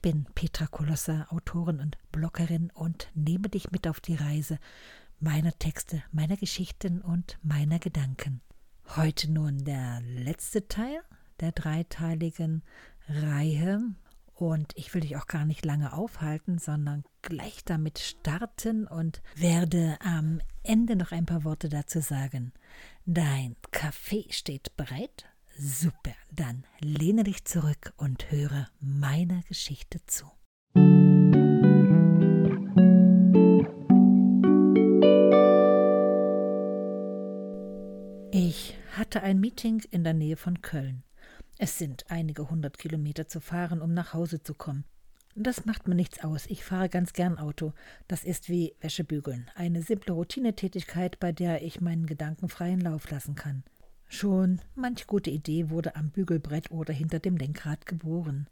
Ich bin Petra Kolossa, Autorin und Bloggerin und nehme dich mit auf die Reise meiner Texte, meiner Geschichten und meiner Gedanken. Heute nun der letzte Teil der dreiteiligen Reihe und ich will dich auch gar nicht lange aufhalten, sondern gleich damit starten und werde am Ende noch ein paar Worte dazu sagen. Dein Kaffee steht bereit? Super, dann lehne dich zurück und höre meiner Geschichte zu. Ich hatte ein Meeting in der Nähe von Köln. Es sind einige hundert Kilometer zu fahren, um nach Hause zu kommen. Das macht mir nichts aus. Ich fahre ganz gern Auto. Das ist wie Wäschebügeln. Eine simple Routinetätigkeit, bei der ich meinen Gedanken freien Lauf lassen kann. Schon manch gute Idee wurde am Bügelbrett oder hinter dem Lenkrad geboren.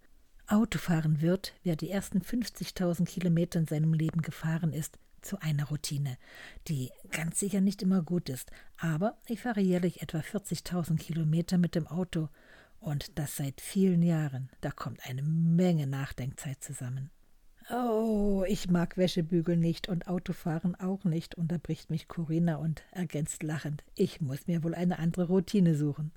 Autofahren wird, wer die ersten 50.000 Kilometer in seinem Leben gefahren ist, zu einer Routine, die ganz sicher nicht immer gut ist. Aber ich fahre jährlich etwa 40.000 Kilometer mit dem Auto und das seit vielen Jahren. Da kommt eine Menge Nachdenkzeit zusammen. Oh, ich mag Wäschebügeln nicht und Autofahren auch nicht, unterbricht mich Corinna und ergänzt lachend. Ich muss mir wohl eine andere Routine suchen.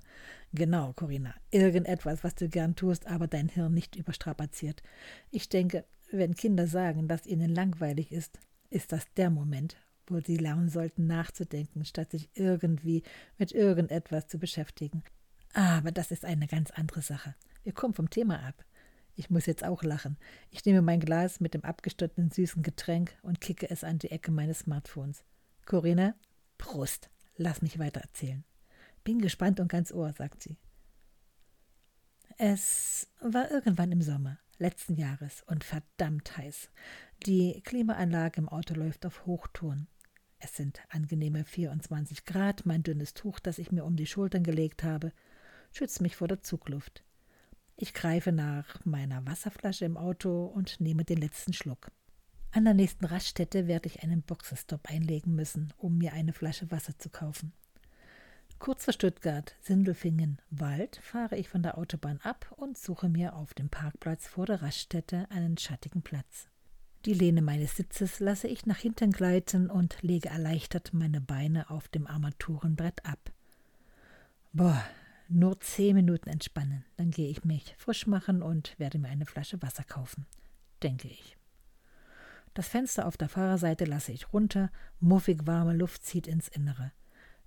Genau, Corinna. Irgendetwas, was du gern tust, aber dein Hirn nicht überstrapaziert. Ich denke, wenn Kinder sagen, dass ihnen langweilig ist, ist das der Moment, wo sie lernen sollten, nachzudenken, statt sich irgendwie mit irgendetwas zu beschäftigen. Aber das ist eine ganz andere Sache. Wir kommen vom Thema ab. Ich muss jetzt auch lachen. Ich nehme mein Glas mit dem abgestottenen süßen Getränk und kicke es an die Ecke meines Smartphones. Corinna, Prost. Lass mich weiter erzählen. Bin gespannt und ganz Ohr, sagt sie. Es war irgendwann im Sommer letzten Jahres und verdammt heiß. Die Klimaanlage im Auto läuft auf Hochtouren. Es sind angenehme 24 Grad, mein dünnes Tuch, das ich mir um die Schultern gelegt habe, schützt mich vor der Zugluft. Ich greife nach meiner Wasserflasche im Auto und nehme den letzten Schluck. An der nächsten Raststätte werde ich einen Boxenstopp einlegen müssen, um mir eine Flasche Wasser zu kaufen. Kurz vor Stuttgart, Sindelfingen, Wald, fahre ich von der Autobahn ab und suche mir auf dem Parkplatz vor der Raststätte einen schattigen Platz. Die Lehne meines Sitzes lasse ich nach hinten gleiten und lege erleichtert meine Beine auf dem Armaturenbrett ab. Boah, nur zehn Minuten entspannen, dann gehe ich mich frisch machen und werde mir eine Flasche Wasser kaufen, denke ich. Das Fenster auf der Fahrerseite lasse ich runter, muffig warme Luft zieht ins Innere.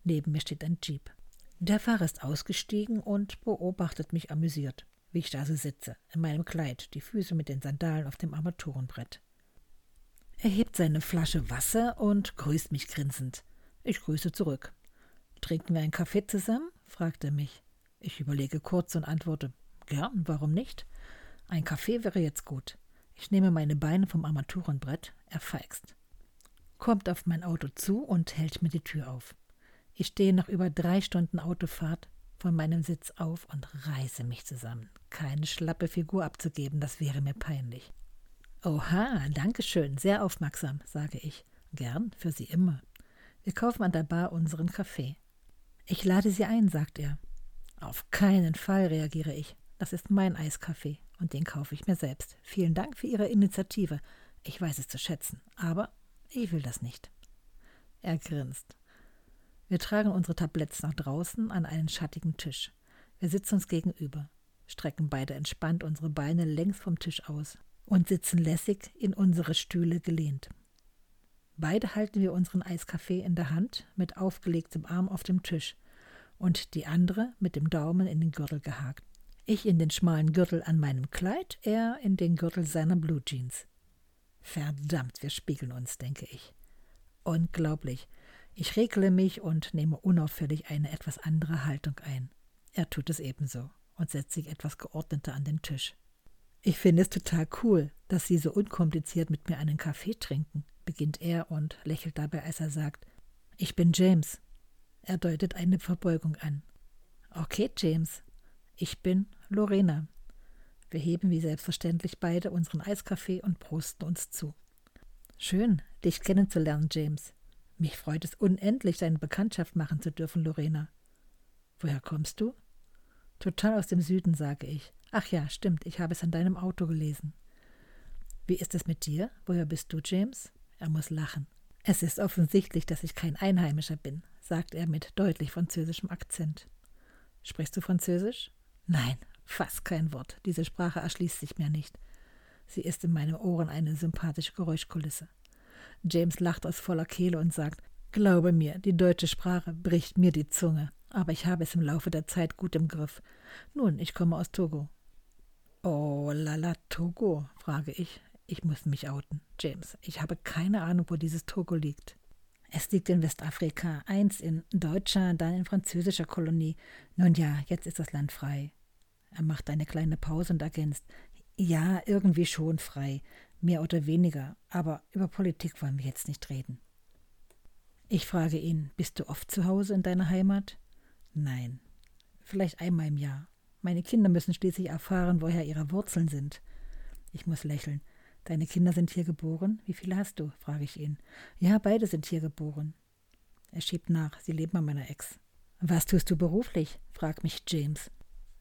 Neben mir steht ein Jeep. Der Fahrer ist ausgestiegen und beobachtet mich amüsiert, wie ich da so sitze, in meinem Kleid, die Füße mit den Sandalen auf dem Armaturenbrett. Er hebt seine Flasche Wasser und grüßt mich grinsend. Ich grüße zurück. Trinken wir einen Kaffee zusammen? fragt er mich. Ich überlege kurz und antworte Gern, warum nicht? Ein Kaffee wäre jetzt gut. Ich nehme meine Beine vom Armaturenbrett, er feixt. Kommt auf mein Auto zu und hält mir die Tür auf. Ich stehe nach über drei Stunden Autofahrt von meinem Sitz auf und reiße mich zusammen. Keine schlappe Figur abzugeben, das wäre mir peinlich. Oha, danke schön, sehr aufmerksam, sage ich. Gern, für Sie immer. Wir kaufen an der Bar unseren Kaffee. Ich lade Sie ein, sagt er. Auf keinen Fall, reagiere ich. Das ist mein Eiskaffee und den kaufe ich mir selbst. Vielen Dank für Ihre Initiative. Ich weiß es zu schätzen, aber ich will das nicht. Er grinst. Wir tragen unsere Tabletts nach draußen an einen schattigen Tisch. Wir sitzen uns gegenüber, strecken beide entspannt unsere Beine längs vom Tisch aus und sitzen lässig in unsere Stühle gelehnt. Beide halten wir unseren Eiskaffee in der Hand mit aufgelegtem Arm auf dem Tisch und die andere mit dem Daumen in den Gürtel gehakt. Ich in den schmalen Gürtel an meinem Kleid, er in den Gürtel seiner Blue Jeans. Verdammt, wir spiegeln uns, denke ich. Unglaublich. Ich regle mich und nehme unauffällig eine etwas andere Haltung ein. Er tut es ebenso und setzt sich etwas geordneter an den Tisch. Ich finde es total cool, dass Sie so unkompliziert mit mir einen Kaffee trinken, beginnt er und lächelt dabei, als er sagt, ich bin James. Er deutet eine Verbeugung an. Okay, James. Ich bin Lorena. Wir heben wie selbstverständlich beide unseren Eiskaffee und prosten uns zu. Schön, dich kennenzulernen, James. Mich freut es unendlich, deine Bekanntschaft machen zu dürfen, Lorena. Woher kommst du? Total aus dem Süden, sage ich. Ach ja, stimmt, ich habe es an deinem Auto gelesen. Wie ist es mit dir? Woher bist du, James? Er muss lachen. Es ist offensichtlich, dass ich kein Einheimischer bin, sagt er mit deutlich französischem Akzent. Sprichst du Französisch? Nein, fast kein Wort. Diese Sprache erschließt sich mir nicht. Sie ist in meinen Ohren eine sympathische Geräuschkulisse. James lacht aus voller Kehle und sagt, Glaube mir, die deutsche Sprache bricht mir die Zunge, aber ich habe es im Laufe der Zeit gut im Griff. Nun, ich komme aus Togo. Oh lala, Togo, frage ich. Ich muss mich outen. James, ich habe keine Ahnung, wo dieses Togo liegt. Es liegt in Westafrika, eins in deutscher, dann in französischer Kolonie. Nun ja, jetzt ist das Land frei. Er macht eine kleine Pause und ergänzt, ja, irgendwie schon frei, mehr oder weniger, aber über Politik wollen wir jetzt nicht reden. Ich frage ihn, bist du oft zu Hause in deiner Heimat? Nein, vielleicht einmal im Jahr. Meine Kinder müssen schließlich erfahren, woher ihre Wurzeln sind. Ich muss lächeln. Deine Kinder sind hier geboren? Wie viele hast du? frage ich ihn. Ja, beide sind hier geboren. Er schiebt nach, sie leben bei meiner Ex. Was tust du beruflich? fragt mich James.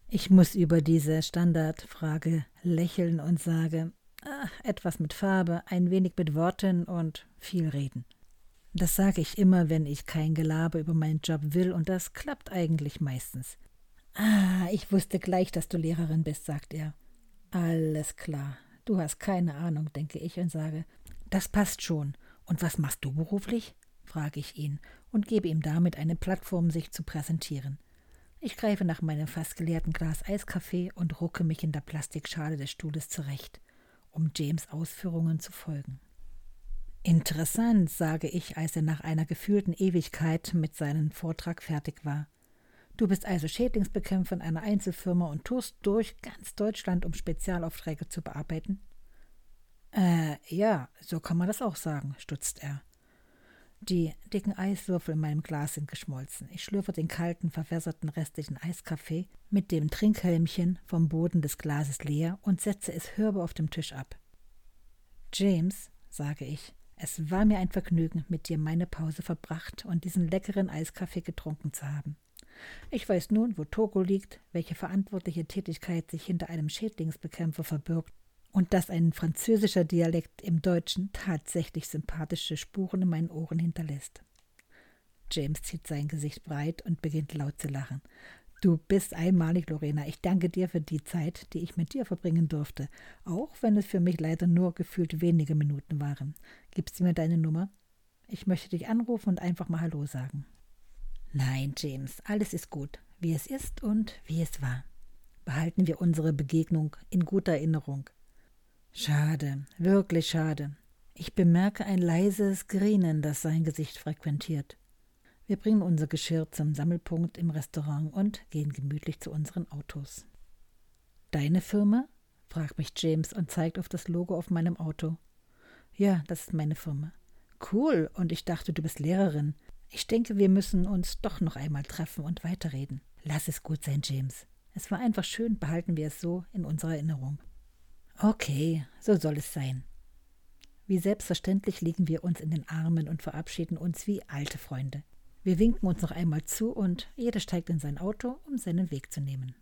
Ich muss über diese Standardfrage lächeln und sage, ach, etwas mit Farbe, ein wenig mit Worten und viel reden. Das sage ich immer, wenn ich kein Gelaber über meinen Job will, und das klappt eigentlich meistens. Ah, ich wusste gleich, dass du Lehrerin bist, sagt er. Alles klar. Du hast keine Ahnung, denke ich und sage, das passt schon. Und was machst du beruflich? frage ich ihn und gebe ihm damit eine Plattform, sich zu präsentieren. Ich greife nach meinem fast geleerten Glas Eiskaffee und rucke mich in der Plastikschale des Stuhles zurecht, um James Ausführungen zu folgen. Interessant, sage ich, als er nach einer gefühlten Ewigkeit mit seinem Vortrag fertig war. Du bist also Schädlingsbekämpfer in einer Einzelfirma und tust durch ganz Deutschland, um Spezialaufträge zu bearbeiten? Äh, ja, so kann man das auch sagen, stutzt er. Die dicken Eiswürfel in meinem Glas sind geschmolzen. Ich schlürfe den kalten, verwässerten restlichen Eiskaffee mit dem Trinkhelmchen vom Boden des Glases leer und setze es hörbar auf dem Tisch ab. James, sage ich, es war mir ein Vergnügen, mit dir meine Pause verbracht und diesen leckeren Eiskaffee getrunken zu haben. Ich weiß nun, wo Togo liegt, welche verantwortliche Tätigkeit sich hinter einem Schädlingsbekämpfer verbirgt und dass ein französischer Dialekt im Deutschen tatsächlich sympathische Spuren in meinen Ohren hinterlässt. James zieht sein Gesicht breit und beginnt laut zu lachen. Du bist einmalig, Lorena. Ich danke dir für die Zeit, die ich mit dir verbringen durfte, auch wenn es für mich leider nur gefühlt wenige Minuten waren. Gibst du mir deine Nummer? Ich möchte dich anrufen und einfach mal Hallo sagen. Nein, James, alles ist gut, wie es ist und wie es war. Behalten wir unsere Begegnung in guter Erinnerung. Schade, wirklich schade. Ich bemerke ein leises Grinen, das sein Gesicht frequentiert. Wir bringen unser Geschirr zum Sammelpunkt im Restaurant und gehen gemütlich zu unseren Autos. Deine Firma? fragt mich James und zeigt auf das Logo auf meinem Auto. Ja, das ist meine Firma. Cool, und ich dachte, du bist Lehrerin. Ich denke, wir müssen uns doch noch einmal treffen und weiterreden. Lass es gut sein, James. Es war einfach schön, behalten wir es so in unserer Erinnerung. Okay, so soll es sein. Wie selbstverständlich liegen wir uns in den Armen und verabschieden uns wie alte Freunde. Wir winken uns noch einmal zu und jeder steigt in sein Auto, um seinen Weg zu nehmen.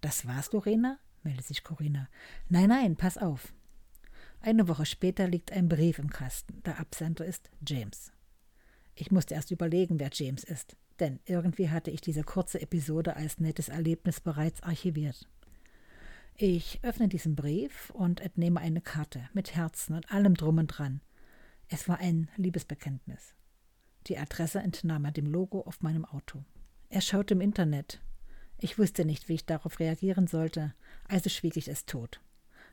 Das war's, Lorena? meldet sich Corinna. Nein, nein, pass auf. Eine Woche später liegt ein Brief im Kasten. Der Absender ist James. Ich musste erst überlegen, wer James ist, denn irgendwie hatte ich diese kurze Episode als nettes Erlebnis bereits archiviert. Ich öffne diesen Brief und entnehme eine Karte mit Herzen und allem drum und dran. Es war ein Liebesbekenntnis. Die Adresse entnahm er dem Logo auf meinem Auto. Er schaute im Internet. Ich wusste nicht, wie ich darauf reagieren sollte, also schwieg ich es tot.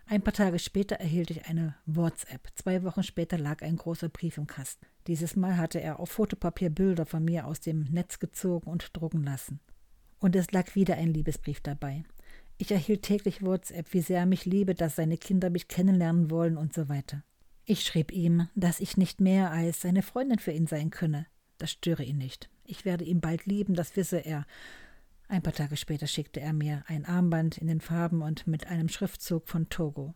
Ein paar Tage später erhielt ich eine WhatsApp. Zwei Wochen später lag ein großer Brief im Kasten. Dieses Mal hatte er auf Fotopapier Bilder von mir aus dem Netz gezogen und drucken lassen. Und es lag wieder ein Liebesbrief dabei. Ich erhielt täglich WhatsApp, wie sehr er mich liebe, dass seine Kinder mich kennenlernen wollen und so weiter. Ich schrieb ihm, dass ich nicht mehr als seine Freundin für ihn sein könne. Das störe ihn nicht. Ich werde ihn bald lieben, das wisse er. Ein paar Tage später schickte er mir ein Armband in den Farben und mit einem Schriftzug von Togo.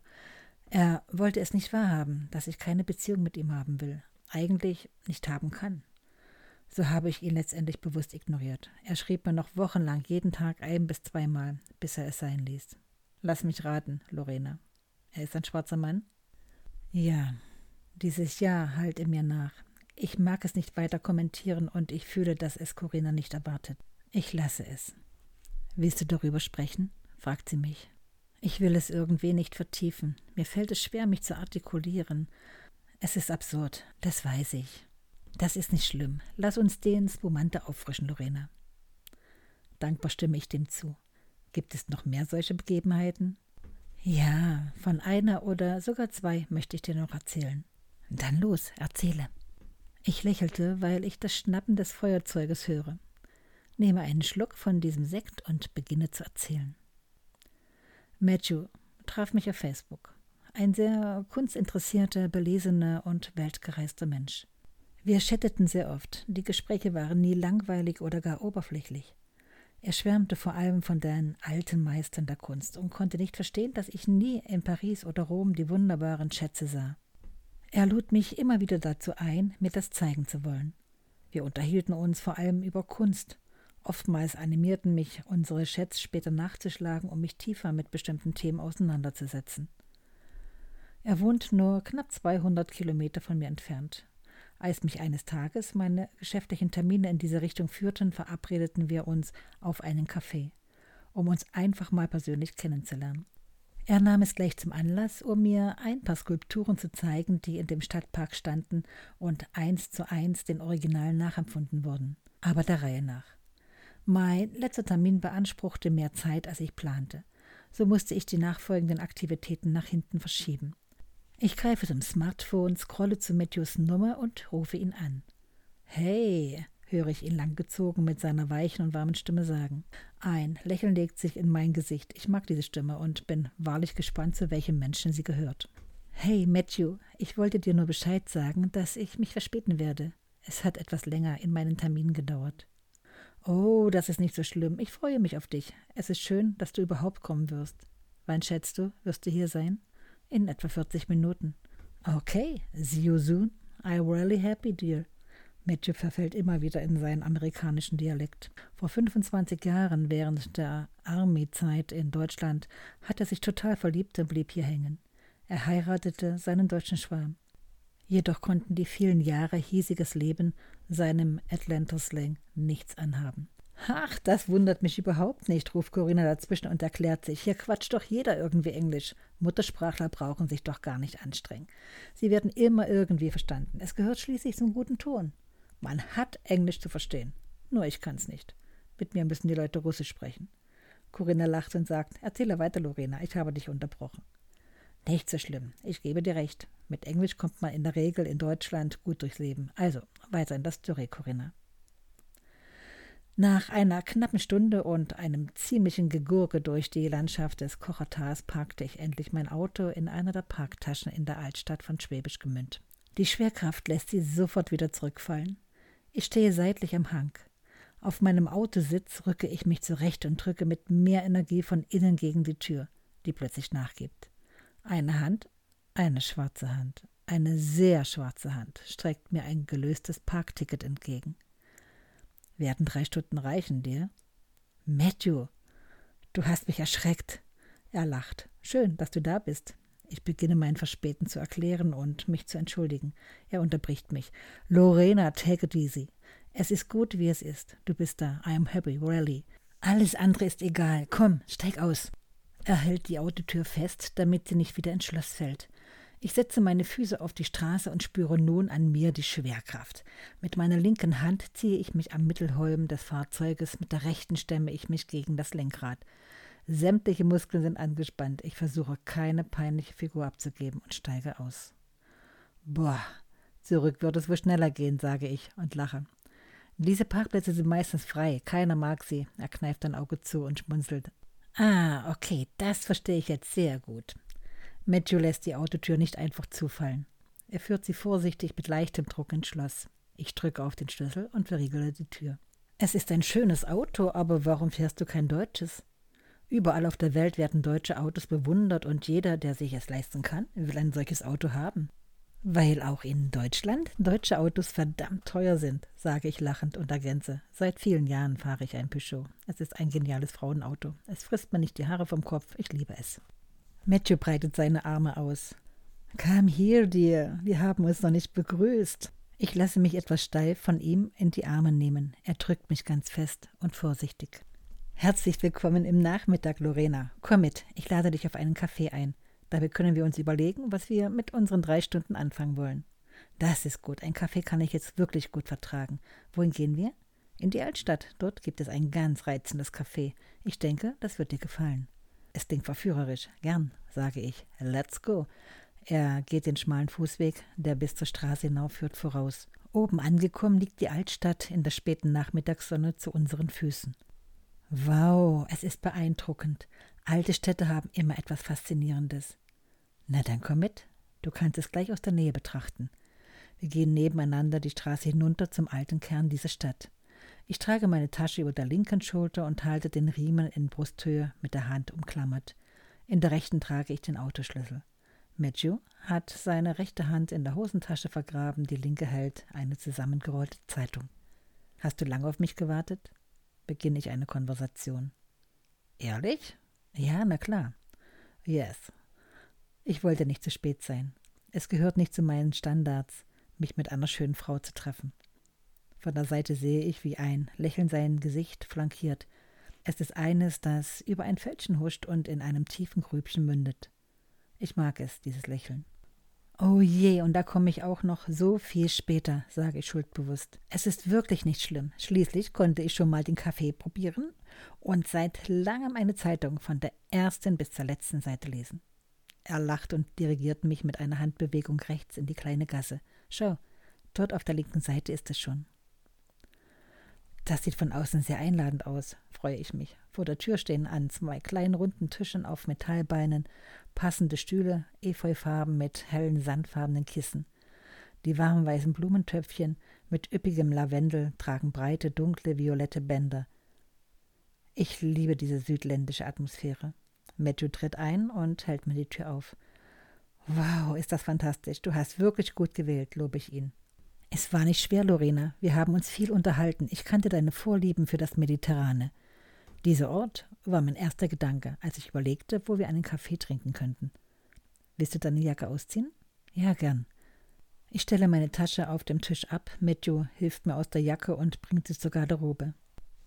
Er wollte es nicht wahrhaben, dass ich keine Beziehung mit ihm haben will, eigentlich nicht haben kann. So habe ich ihn letztendlich bewusst ignoriert. Er schrieb mir noch wochenlang jeden Tag ein bis zweimal, bis er es sein ließ. Lass mich raten, Lorena. Er ist ein schwarzer Mann? Ja, dieses Ja halt in mir nach. Ich mag es nicht weiter kommentieren und ich fühle, dass es Corinna nicht erwartet. Ich lasse es. Willst du darüber sprechen? fragt sie mich. Ich will es irgendwie nicht vertiefen. Mir fällt es schwer, mich zu artikulieren. Es ist absurd, das weiß ich. Das ist nicht schlimm. Lass uns den Spumante auffrischen, Lorena. Dankbar stimme ich dem zu. Gibt es noch mehr solche Begebenheiten? Ja, von einer oder sogar zwei möchte ich dir noch erzählen. Dann los, erzähle. Ich lächelte, weil ich das Schnappen des Feuerzeuges höre. Nehme einen Schluck von diesem Sekt und beginne zu erzählen. Matthew traf mich auf Facebook. Ein sehr kunstinteressierter, belesener und weltgereister Mensch. Wir chatteten sehr oft. Die Gespräche waren nie langweilig oder gar oberflächlich. Er schwärmte vor allem von den alten Meistern der Kunst und konnte nicht verstehen, dass ich nie in Paris oder Rom die wunderbaren Schätze sah. Er lud mich immer wieder dazu ein, mir das zeigen zu wollen. Wir unterhielten uns vor allem über Kunst. Oftmals animierten mich unsere Chats später nachzuschlagen, um mich tiefer mit bestimmten Themen auseinanderzusetzen. Er wohnt nur knapp 200 Kilometer von mir entfernt. Als mich eines Tages meine geschäftlichen Termine in diese Richtung führten, verabredeten wir uns auf einen Kaffee, um uns einfach mal persönlich kennenzulernen. Er nahm es gleich zum Anlass, um mir ein paar Skulpturen zu zeigen, die in dem Stadtpark standen und eins zu eins den Originalen nachempfunden wurden, aber der Reihe nach. Mein letzter Termin beanspruchte mehr Zeit, als ich plante. So musste ich die nachfolgenden Aktivitäten nach hinten verschieben. Ich greife zum Smartphone, scrolle zu Matthews Nummer und rufe ihn an. Hey, höre ich ihn langgezogen mit seiner weichen und warmen Stimme sagen. Ein Lächeln legt sich in mein Gesicht. Ich mag diese Stimme und bin wahrlich gespannt, zu welchem Menschen sie gehört. Hey, Matthew, ich wollte dir nur Bescheid sagen, dass ich mich verspäten werde. Es hat etwas länger in meinen Termin gedauert. Oh, das ist nicht so schlimm. Ich freue mich auf dich. Es ist schön, dass du überhaupt kommen wirst. Wann schätzt du, wirst du hier sein? In etwa 40 Minuten. Okay, see you soon. I'm really happy, dear. Matthew verfällt immer wieder in seinen amerikanischen Dialekt. Vor 25 Jahren, während der Army-Zeit in Deutschland, hat er sich total verliebt und blieb hier hängen. Er heiratete seinen deutschen Schwarm. Jedoch konnten die vielen Jahre hiesiges Leben seinem Atlanta-Slang nichts anhaben. Ach, das wundert mich überhaupt nicht, ruft Corinna dazwischen und erklärt sich. Hier quatscht doch jeder irgendwie Englisch. Muttersprachler brauchen sich doch gar nicht anstrengen. Sie werden immer irgendwie verstanden. Es gehört schließlich zum guten Ton. Man hat Englisch zu verstehen. Nur ich kann's nicht. Mit mir müssen die Leute Russisch sprechen. Corinna lacht und sagt: Erzähle weiter, Lorena, ich habe dich unterbrochen. Nicht so schlimm, ich gebe dir recht. Mit Englisch kommt man in der Regel in Deutschland gut durchs Leben. Also, weiter in das Story, Corinna. Nach einer knappen Stunde und einem ziemlichen Gegurke durch die Landschaft des Kochertals parkte ich endlich mein Auto in einer der Parktaschen in der Altstadt von Schwäbisch Gemünd. Die Schwerkraft lässt sie sofort wieder zurückfallen. Ich stehe seitlich am Hang. Auf meinem Autositz rücke ich mich zurecht und drücke mit mehr Energie von innen gegen die Tür, die plötzlich nachgibt. Eine Hand, eine schwarze Hand, eine sehr schwarze Hand, streckt mir ein gelöstes Parkticket entgegen. Werden drei Stunden reichen dir? Matthew, du hast mich erschreckt. Er lacht. Schön, dass du da bist. Ich beginne mein Verspäten zu erklären und mich zu entschuldigen. Er unterbricht mich. Lorena, take it easy. Es ist gut, wie es ist. Du bist da. I am happy, really. Alles andere ist egal. Komm, steig aus. Er hält die Autotür fest, damit sie nicht wieder ins Schloss fällt. Ich setze meine Füße auf die Straße und spüre nun an mir die Schwerkraft. Mit meiner linken Hand ziehe ich mich am Mittelholm des Fahrzeuges, mit der rechten stemme ich mich gegen das Lenkrad. Sämtliche Muskeln sind angespannt. Ich versuche keine peinliche Figur abzugeben und steige aus. Boah, zurück wird es wohl schneller gehen, sage ich und lache. Diese Parkplätze sind meistens frei, keiner mag sie. Er kneift ein Auge zu und schmunzelt. Ah, okay, das verstehe ich jetzt sehr gut. Matthew lässt die Autotür nicht einfach zufallen. Er führt sie vorsichtig mit leichtem Druck ins Schloss. Ich drücke auf den Schlüssel und verriegele die Tür. Es ist ein schönes Auto, aber warum fährst du kein deutsches? Überall auf der Welt werden deutsche Autos bewundert und jeder, der sich es leisten kann, will ein solches Auto haben. Weil auch in Deutschland deutsche Autos verdammt teuer sind, sage ich lachend und ergänze. Seit vielen Jahren fahre ich ein Peugeot. Es ist ein geniales Frauenauto. Es frisst mir nicht die Haare vom Kopf. Ich liebe es. Matthew breitet seine Arme aus. Come here, dear. Wir haben uns noch nicht begrüßt. Ich lasse mich etwas steif von ihm in die Arme nehmen. Er drückt mich ganz fest und vorsichtig. Herzlich willkommen im Nachmittag, Lorena. Komm mit, ich lade dich auf einen Kaffee ein. Dabei können wir uns überlegen, was wir mit unseren drei Stunden anfangen wollen. Das ist gut. Ein Kaffee kann ich jetzt wirklich gut vertragen. Wohin gehen wir? In die Altstadt. Dort gibt es ein ganz reizendes Café. Ich denke, das wird dir gefallen. Es klingt verführerisch. Gern, sage ich. Let's go. Er geht den schmalen Fußweg, der bis zur Straße hinaufführt, voraus. Oben angekommen liegt die Altstadt in der späten Nachmittagssonne zu unseren Füßen. Wow, es ist beeindruckend. Alte Städte haben immer etwas Faszinierendes. Na dann komm mit, du kannst es gleich aus der Nähe betrachten. Wir gehen nebeneinander die Straße hinunter zum alten Kern dieser Stadt. Ich trage meine Tasche über der linken Schulter und halte den Riemen in Brusthöhe mit der Hand umklammert. In der rechten trage ich den Autoschlüssel. Matthew hat seine rechte Hand in der Hosentasche vergraben, die linke hält eine zusammengerollte Zeitung. Hast du lange auf mich gewartet? Beginne ich eine Konversation. Ehrlich? Ja, na klar. Yes, ich wollte nicht zu spät sein. Es gehört nicht zu meinen Standards, mich mit einer schönen Frau zu treffen. Von der Seite sehe ich, wie ein Lächeln sein Gesicht flankiert. Es ist eines, das über ein Fältchen huscht und in einem tiefen Grübchen mündet. Ich mag es, dieses Lächeln. Oh je, und da komme ich auch noch so viel später, sage ich schuldbewusst. Es ist wirklich nicht schlimm. Schließlich konnte ich schon mal den Kaffee probieren und seit langem eine Zeitung von der ersten bis zur letzten Seite lesen. Er lacht und dirigiert mich mit einer Handbewegung rechts in die kleine Gasse. Schau, dort auf der linken Seite ist es schon. Das sieht von außen sehr einladend aus, freue ich mich. Vor der Tür stehen an zwei kleinen runden Tischen auf Metallbeinen passende Stühle, Efeufarben mit hellen sandfarbenen Kissen. Die warmen weißen Blumentöpfchen mit üppigem Lavendel tragen breite, dunkle, violette Bänder. Ich liebe diese südländische Atmosphäre. Matthew tritt ein und hält mir die Tür auf. Wow, ist das fantastisch. Du hast wirklich gut gewählt, lobe ich ihn. Es war nicht schwer, Lorena. Wir haben uns viel unterhalten. Ich kannte deine Vorlieben für das Mediterrane. Dieser Ort war mein erster Gedanke, als ich überlegte, wo wir einen Kaffee trinken könnten. Willst du deine Jacke ausziehen? Ja, gern. Ich stelle meine Tasche auf dem Tisch ab. Matthew hilft mir aus der Jacke und bringt sie zur Garderobe.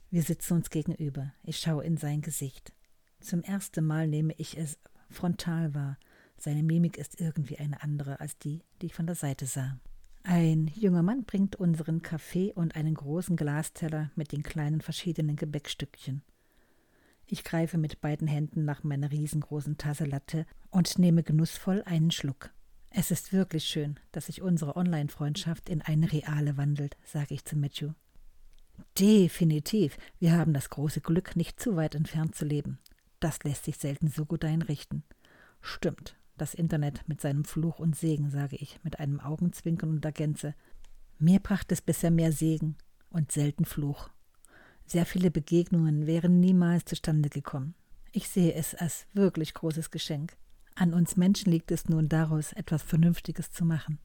Wir sitzen uns gegenüber. Ich schaue in sein Gesicht. Zum ersten Mal nehme ich es frontal wahr. Seine Mimik ist irgendwie eine andere als die, die ich von der Seite sah. Ein junger Mann bringt unseren Kaffee und einen großen Glasteller mit den kleinen verschiedenen Gebäckstückchen. Ich greife mit beiden Händen nach meiner riesengroßen Tasse Latte und nehme genussvoll einen Schluck. Es ist wirklich schön, dass sich unsere Online-Freundschaft in eine reale wandelt, sage ich zu Matthew. Definitiv. Wir haben das große Glück, nicht zu weit entfernt zu leben. Das lässt sich selten so gut einrichten. Stimmt, das Internet mit seinem Fluch und Segen, sage ich, mit einem Augenzwinkern und ergänze. Mir brachte es bisher mehr Segen und selten Fluch. Sehr viele Begegnungen wären niemals zustande gekommen. Ich sehe es als wirklich großes Geschenk. An uns Menschen liegt es nun daraus, etwas Vernünftiges zu machen.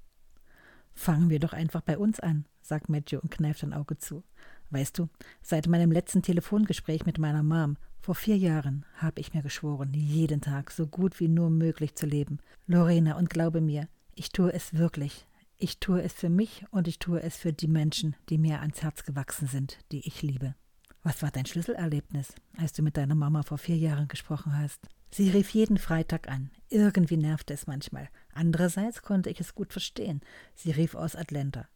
Fangen wir doch einfach bei uns an, sagt Matthew und kneift ein Auge zu. Weißt du, seit meinem letzten Telefongespräch mit meiner Mom vor vier Jahren habe ich mir geschworen, jeden Tag so gut wie nur möglich zu leben. Lorena, und glaube mir, ich tue es wirklich. Ich tue es für mich und ich tue es für die Menschen, die mir ans Herz gewachsen sind, die ich liebe. Was war dein Schlüsselerlebnis, als du mit deiner Mama vor vier Jahren gesprochen hast? Sie rief jeden Freitag an. Irgendwie nervte es manchmal. Andererseits konnte ich es gut verstehen. Sie rief aus Atlanta.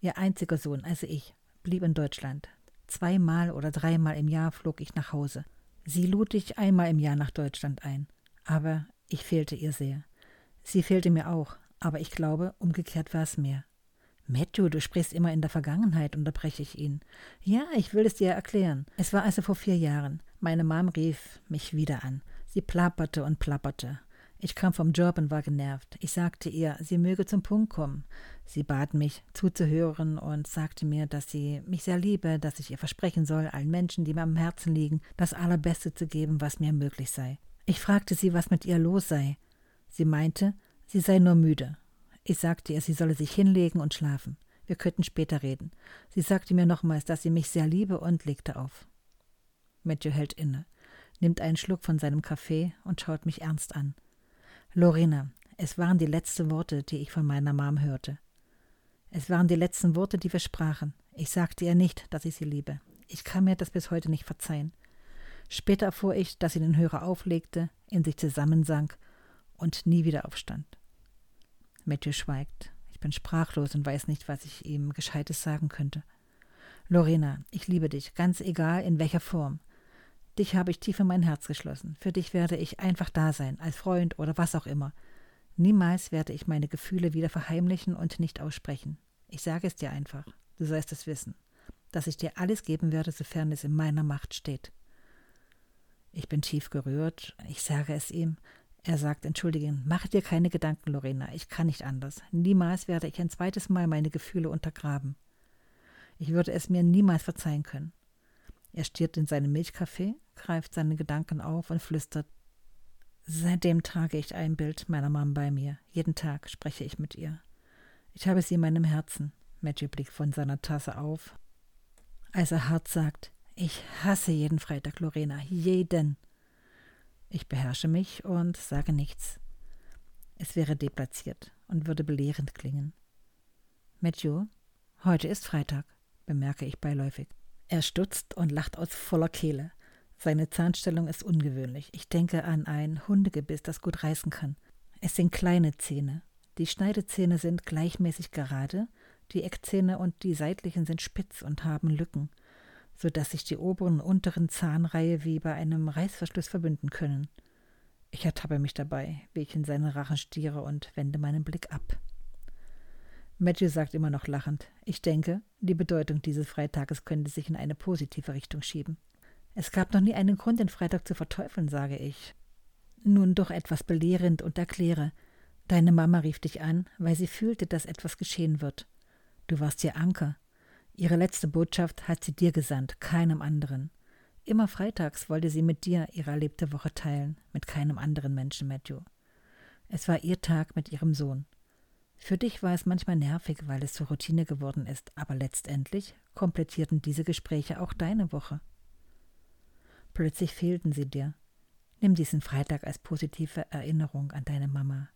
Ihr einziger Sohn, also ich, blieb in Deutschland. Zweimal oder dreimal im Jahr flog ich nach Hause. Sie lud ich einmal im Jahr nach Deutschland ein, aber ich fehlte ihr sehr. Sie fehlte mir auch, aber ich glaube, umgekehrt war es mehr. Matthew, du sprichst immer in der Vergangenheit, unterbreche ich ihn. Ja, ich will es dir erklären. Es war also vor vier Jahren. Meine Mom rief mich wieder an. Sie plapperte und plapperte. Ich kam vom Job und war genervt. Ich sagte ihr, sie möge zum Punkt kommen. Sie bat mich, zuzuhören und sagte mir, dass sie mich sehr liebe, dass ich ihr versprechen soll, allen Menschen, die mir am Herzen liegen, das Allerbeste zu geben, was mir möglich sei. Ich fragte sie, was mit ihr los sei. Sie meinte, sie sei nur müde. Ich sagte ihr, sie solle sich hinlegen und schlafen. Wir könnten später reden. Sie sagte mir nochmals, dass sie mich sehr liebe und legte auf. Matthew hält inne, nimmt einen Schluck von seinem Kaffee und schaut mich ernst an. Lorena, es waren die letzten Worte, die ich von meiner Mom hörte. Es waren die letzten Worte, die wir sprachen. Ich sagte ihr nicht, dass ich sie liebe. Ich kann mir das bis heute nicht verzeihen. Später erfuhr ich, dass sie den Hörer auflegte, in sich zusammensank und nie wieder aufstand. Matthew schweigt. Ich bin sprachlos und weiß nicht, was ich ihm Gescheites sagen könnte. Lorena, ich liebe dich, ganz egal in welcher Form. Dich habe ich tief in mein Herz geschlossen. Für dich werde ich einfach da sein, als Freund oder was auch immer. Niemals werde ich meine Gefühle wieder verheimlichen und nicht aussprechen. Ich sage es dir einfach. Du sollst es wissen, dass ich dir alles geben werde, sofern es in meiner Macht steht. Ich bin tief gerührt. Ich sage es ihm. Er sagt, entschuldige, mach dir keine Gedanken, Lorena, ich kann nicht anders. Niemals werde ich ein zweites Mal meine Gefühle untergraben. Ich würde es mir niemals verzeihen können. Er stiert in seinen Milchkaffee, greift seine Gedanken auf und flüstert Seitdem trage ich ein Bild meiner Mom bei mir. Jeden Tag spreche ich mit ihr. Ich habe sie in meinem Herzen. Matthew blickt von seiner Tasse auf. Als er hart sagt, ich hasse jeden Freitag, Lorena, jeden. Ich beherrsche mich und sage nichts. Es wäre deplatziert und würde belehrend klingen. Matthew, heute ist Freitag, bemerke ich beiläufig. Er stutzt und lacht aus voller Kehle. Seine Zahnstellung ist ungewöhnlich. Ich denke an ein Hundegebiss, das gut reißen kann. Es sind kleine Zähne. Die Schneidezähne sind gleichmäßig gerade, die Eckzähne und die seitlichen sind spitz und haben Lücken, so dass sich die oberen und unteren Zahnreihe wie bei einem Reißverschluss verbünden können. Ich ertappe mich dabei, wie ich in seinen Rachen stiere und wende meinen Blick ab. Matthew sagt immer noch lachend, ich denke, die Bedeutung dieses Freitages könnte sich in eine positive Richtung schieben. Es gab noch nie einen Grund, den Freitag zu verteufeln, sage ich. Nun doch etwas belehrend und erkläre. Deine Mama rief dich an, weil sie fühlte, dass etwas geschehen wird. Du warst ihr Anker. Ihre letzte Botschaft hat sie dir gesandt, keinem anderen. Immer freitags wollte sie mit dir ihre erlebte Woche teilen, mit keinem anderen Menschen, Matthew. Es war ihr Tag mit ihrem Sohn. Für dich war es manchmal nervig, weil es zur Routine geworden ist, aber letztendlich komplettierten diese Gespräche auch deine Woche. Plötzlich fehlten sie dir. Nimm diesen Freitag als positive Erinnerung an deine Mama.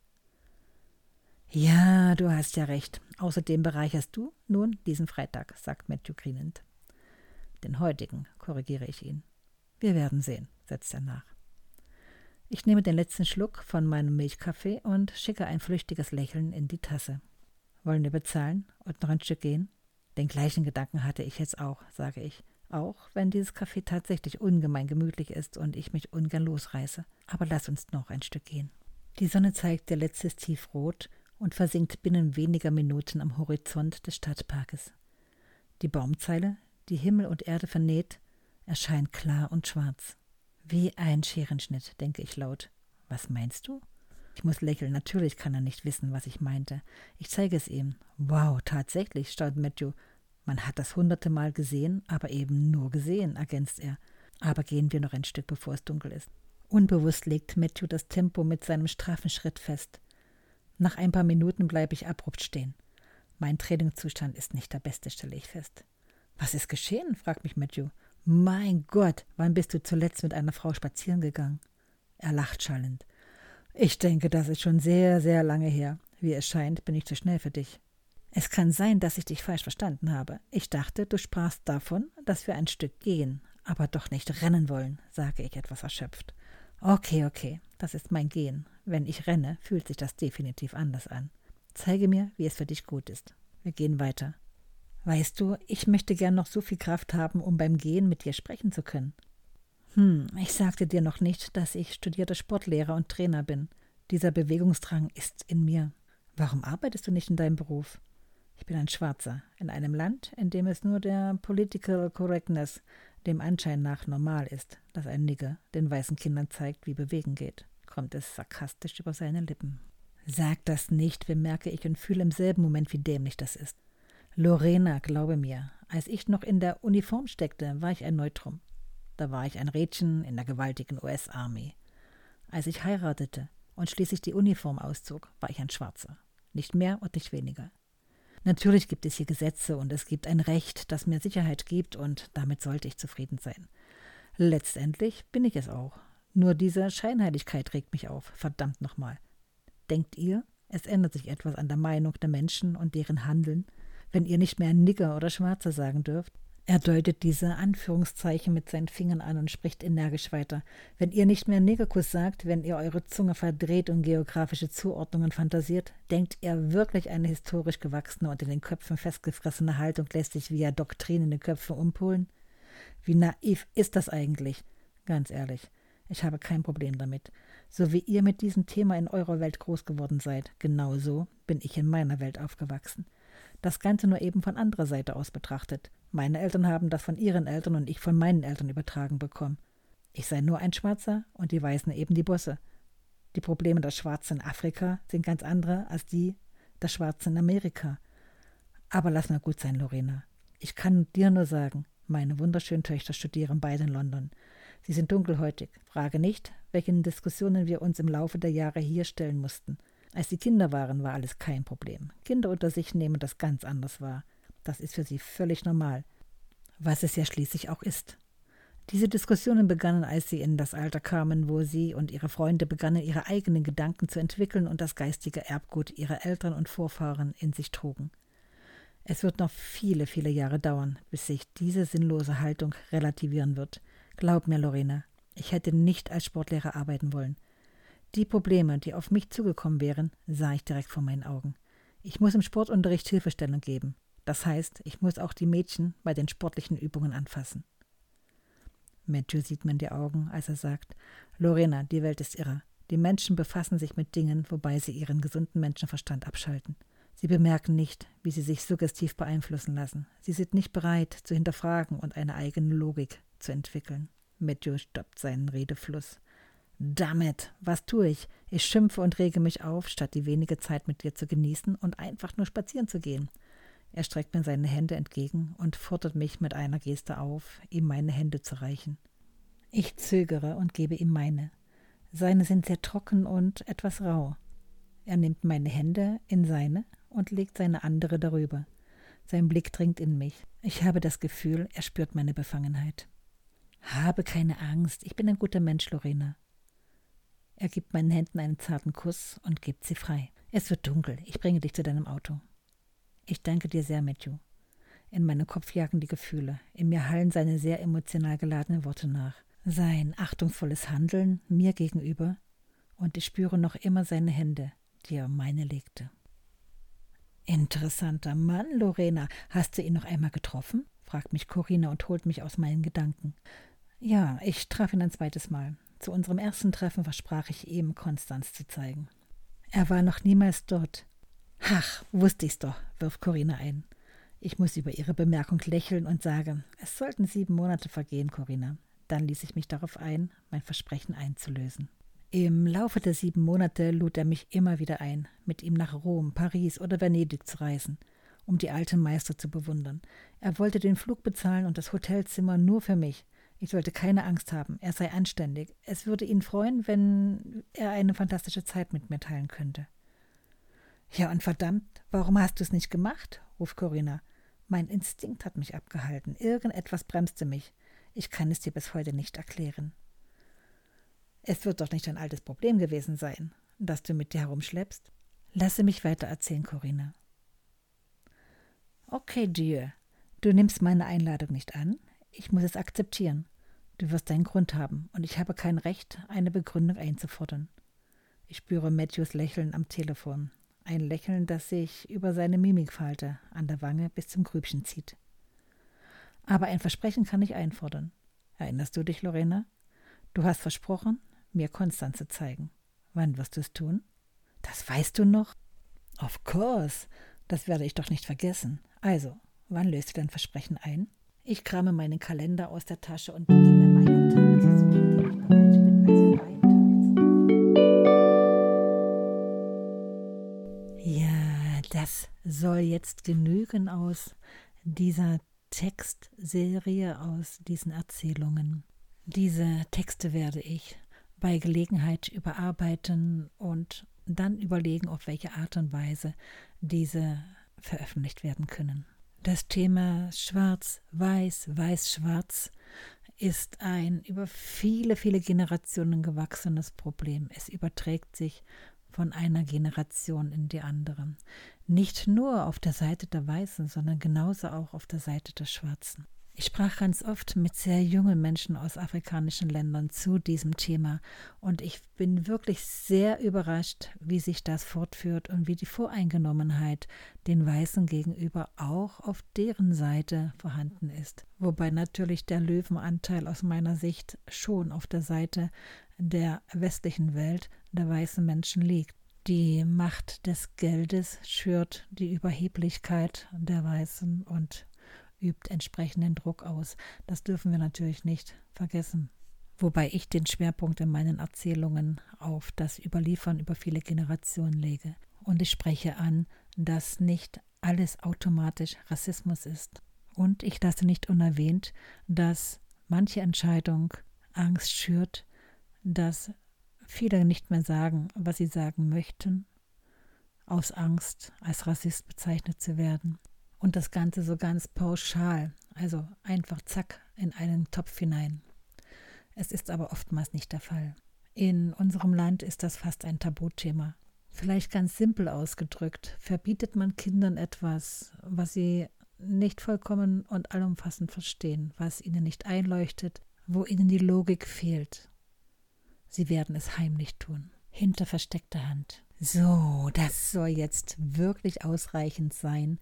Ja, du hast ja recht. Außerdem bereicherst du nun diesen Freitag, sagt Matthew grinend. Den heutigen, korrigiere ich ihn. Wir werden sehen, setzt er nach. Ich nehme den letzten Schluck von meinem Milchkaffee und schicke ein flüchtiges Lächeln in die Tasse. Wollen wir bezahlen und noch ein Stück gehen? Den gleichen Gedanken hatte ich jetzt auch, sage ich, auch wenn dieses Kaffee tatsächlich ungemein gemütlich ist und ich mich ungern losreiße. Aber lass uns noch ein Stück gehen. Die Sonne zeigt ihr letztes Tiefrot und versinkt binnen weniger Minuten am Horizont des Stadtparkes. Die Baumzeile, die Himmel und Erde vernäht, erscheint klar und schwarz. Wie ein Scherenschnitt, denke ich laut. Was meinst du? Ich muss lächeln. Natürlich kann er nicht wissen, was ich meinte. Ich zeige es ihm. Wow, tatsächlich, staunt Matthew. Man hat das hunderte Mal gesehen, aber eben nur gesehen, ergänzt er. Aber gehen wir noch ein Stück, bevor es dunkel ist. Unbewusst legt Matthew das Tempo mit seinem straffen Schritt fest. Nach ein paar Minuten bleibe ich abrupt stehen. Mein Trainingszustand ist nicht der beste, stelle ich fest. Was ist geschehen? fragt mich Matthew. Mein Gott, wann bist du zuletzt mit einer Frau spazieren gegangen? Er lacht schallend. Ich denke, das ist schon sehr, sehr lange her. Wie es scheint, bin ich zu schnell für dich. Es kann sein, dass ich dich falsch verstanden habe. Ich dachte, du sprachst davon, dass wir ein Stück gehen, aber doch nicht rennen wollen, sage ich etwas erschöpft. Okay, okay, das ist mein Gehen. Wenn ich renne, fühlt sich das definitiv anders an. Zeige mir, wie es für dich gut ist. Wir gehen weiter. Weißt du, ich möchte gern noch so viel Kraft haben, um beim Gehen mit dir sprechen zu können. Hm, ich sagte dir noch nicht, dass ich studierter Sportlehrer und Trainer bin. Dieser Bewegungsdrang ist in mir. Warum arbeitest du nicht in deinem Beruf? Ich bin ein Schwarzer, in einem Land, in dem es nur der Political Correctness dem Anschein nach normal ist, dass ein Nigger den weißen Kindern zeigt, wie Bewegen geht, kommt es sarkastisch über seine Lippen. Sag das nicht, bemerke ich und fühle im selben Moment, wie dämlich das ist. Lorena, glaube mir, als ich noch in der Uniform steckte, war ich ein Neutrum. Da war ich ein Rädchen in der gewaltigen US-Armee. Als ich heiratete und schließlich die Uniform auszog, war ich ein Schwarzer. nicht mehr und nicht weniger. Natürlich gibt es hier Gesetze und es gibt ein Recht, das mir Sicherheit gibt, und damit sollte ich zufrieden sein. Letztendlich bin ich es auch. Nur diese Scheinheiligkeit regt mich auf, verdammt nochmal. Denkt ihr, es ändert sich etwas an der Meinung der Menschen und deren Handeln, wenn ihr nicht mehr Nigger oder Schwarzer sagen dürft? Er deutet diese Anführungszeichen mit seinen Fingern an und spricht energisch weiter. Wenn ihr nicht mehr Negerkuss sagt, wenn ihr eure Zunge verdreht und geografische Zuordnungen fantasiert, denkt ihr wirklich eine historisch gewachsene und in den Köpfen festgefressene Haltung lässt sich via Doktrin in den Köpfen umpolen? Wie naiv ist das eigentlich? Ganz ehrlich, ich habe kein Problem damit. So wie ihr mit diesem Thema in eurer Welt groß geworden seid, genauso bin ich in meiner Welt aufgewachsen. Das Ganze nur eben von anderer Seite aus betrachtet. Meine Eltern haben das von ihren Eltern und ich von meinen Eltern übertragen bekommen. Ich sei nur ein Schwarzer und die Weißen eben die Bosse. Die Probleme der Schwarzen in Afrika sind ganz andere als die der Schwarzen in Amerika. Aber lass mal gut sein, Lorena. Ich kann dir nur sagen, meine wunderschönen Töchter studieren beide in London. Sie sind dunkelhäutig. Frage nicht, welchen Diskussionen wir uns im Laufe der Jahre hier stellen mussten. Als sie Kinder waren, war alles kein Problem. Kinder unter sich nehmen das ganz anders wahr. Das ist für sie völlig normal, was es ja schließlich auch ist. Diese Diskussionen begannen, als sie in das Alter kamen, wo sie und ihre Freunde begannen, ihre eigenen Gedanken zu entwickeln und das geistige Erbgut ihrer Eltern und Vorfahren in sich trugen. Es wird noch viele, viele Jahre dauern, bis sich diese sinnlose Haltung relativieren wird. Glaub mir, Lorena, ich hätte nicht als Sportlehrer arbeiten wollen. Die Probleme, die auf mich zugekommen wären, sah ich direkt vor meinen Augen. Ich muss im Sportunterricht Hilfestellung geben. Das heißt, ich muss auch die Mädchen bei den sportlichen Übungen anfassen. Matthew sieht mir in die Augen, als er sagt, Lorena, die Welt ist irre. Die Menschen befassen sich mit Dingen, wobei sie ihren gesunden Menschenverstand abschalten. Sie bemerken nicht, wie sie sich suggestiv beeinflussen lassen. Sie sind nicht bereit, zu hinterfragen und eine eigene Logik zu entwickeln. Matthew stoppt seinen Redefluss. Damit, was tue ich? Ich schimpfe und rege mich auf, statt die wenige Zeit mit dir zu genießen und einfach nur spazieren zu gehen. Er streckt mir seine Hände entgegen und fordert mich mit einer Geste auf, ihm meine Hände zu reichen. Ich zögere und gebe ihm meine. Seine sind sehr trocken und etwas rau. Er nimmt meine Hände in seine und legt seine andere darüber. Sein Blick dringt in mich. Ich habe das Gefühl, er spürt meine Befangenheit. Habe keine Angst, ich bin ein guter Mensch, Lorena. Er gibt meinen Händen einen zarten Kuss und gibt sie frei. Es wird dunkel, ich bringe dich zu deinem Auto. Ich danke dir sehr, Matthew. In meinem Kopf jagen die Gefühle. In mir hallen seine sehr emotional geladenen Worte nach. Sein achtungsvolles Handeln mir gegenüber. Und ich spüre noch immer seine Hände, die er meine legte. Interessanter Mann, Lorena. Hast du ihn noch einmal getroffen? fragt mich Corinna und holt mich aus meinen Gedanken. Ja, ich traf ihn ein zweites Mal. Zu unserem ersten Treffen versprach ich ihm, Konstanz zu zeigen. Er war noch niemals dort. Ach, wusste ich's doch, wirft Corinna ein. Ich muss über ihre Bemerkung lächeln und sage, es sollten sieben Monate vergehen, Corinna. Dann ließ ich mich darauf ein, mein Versprechen einzulösen. Im Laufe der sieben Monate lud er mich immer wieder ein, mit ihm nach Rom, Paris oder Venedig zu reisen, um die alten Meister zu bewundern. Er wollte den Flug bezahlen und das Hotelzimmer nur für mich. Ich sollte keine Angst haben, er sei anständig. Es würde ihn freuen, wenn er eine fantastische Zeit mit mir teilen könnte. Ja, und verdammt, warum hast du es nicht gemacht? ruft Corinna. Mein Instinkt hat mich abgehalten. Irgendetwas bremste mich. Ich kann es dir bis heute nicht erklären. Es wird doch nicht ein altes Problem gewesen sein, das du mit dir herumschleppst. Lasse mich weiter erzählen, Corinna. Okay, dear. Du nimmst meine Einladung nicht an. Ich muss es akzeptieren. Du wirst deinen Grund haben, und ich habe kein Recht, eine Begründung einzufordern. Ich spüre Matthews Lächeln am Telefon ein Lächeln, das sich über seine Mimikfalte an der Wange bis zum Grübchen zieht. Aber ein Versprechen kann ich einfordern. Erinnerst du dich, Lorena? Du hast versprochen, mir Konstanz zu zeigen. Wann wirst du es tun? Das weißt du noch? Of course. Das werde ich doch nicht vergessen. Also, wann löst du dein Versprechen ein? Ich krame meinen Kalender aus der Tasche und beginne meinen Tag soll jetzt genügen aus dieser Textserie, aus diesen Erzählungen. Diese Texte werde ich bei Gelegenheit überarbeiten und dann überlegen, auf welche Art und Weise diese veröffentlicht werden können. Das Thema Schwarz, Weiß, Weiß, Schwarz ist ein über viele, viele Generationen gewachsenes Problem. Es überträgt sich von einer Generation in die andere. Nicht nur auf der Seite der Weißen, sondern genauso auch auf der Seite der Schwarzen. Ich sprach ganz oft mit sehr jungen Menschen aus afrikanischen Ländern zu diesem Thema und ich bin wirklich sehr überrascht, wie sich das fortführt und wie die Voreingenommenheit den Weißen gegenüber auch auf deren Seite vorhanden ist. Wobei natürlich der Löwenanteil aus meiner Sicht schon auf der Seite der westlichen Welt der weißen Menschen liegt. Die Macht des Geldes schürt die Überheblichkeit der Weißen und übt entsprechenden Druck aus. Das dürfen wir natürlich nicht vergessen. Wobei ich den Schwerpunkt in meinen Erzählungen auf das Überliefern über viele Generationen lege. Und ich spreche an, dass nicht alles automatisch Rassismus ist. Und ich lasse nicht unerwähnt, dass manche Entscheidung Angst schürt, dass viele nicht mehr sagen, was sie sagen möchten, aus Angst als Rassist bezeichnet zu werden und das Ganze so ganz pauschal, also einfach zack in einen Topf hinein. Es ist aber oftmals nicht der Fall. In unserem Land ist das fast ein Tabuthema. Vielleicht ganz simpel ausgedrückt, verbietet man Kindern etwas, was sie nicht vollkommen und allumfassend verstehen, was ihnen nicht einleuchtet, wo ihnen die Logik fehlt. Sie werden es heimlich tun, hinter versteckter Hand. So, das soll jetzt wirklich ausreichend sein,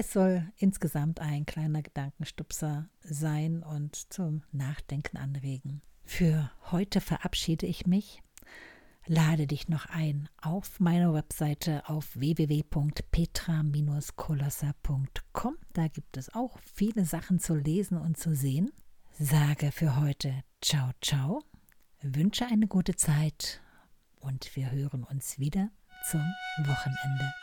es soll insgesamt ein kleiner Gedankenstupser sein und zum Nachdenken anregen. Für heute verabschiede ich mich. Lade dich noch ein auf meiner Webseite auf www.petra-kolosser.com. Da gibt es auch viele Sachen zu lesen und zu sehen. Sage für heute Ciao, ciao, wünsche eine gute Zeit und wir hören uns wieder zum Wochenende.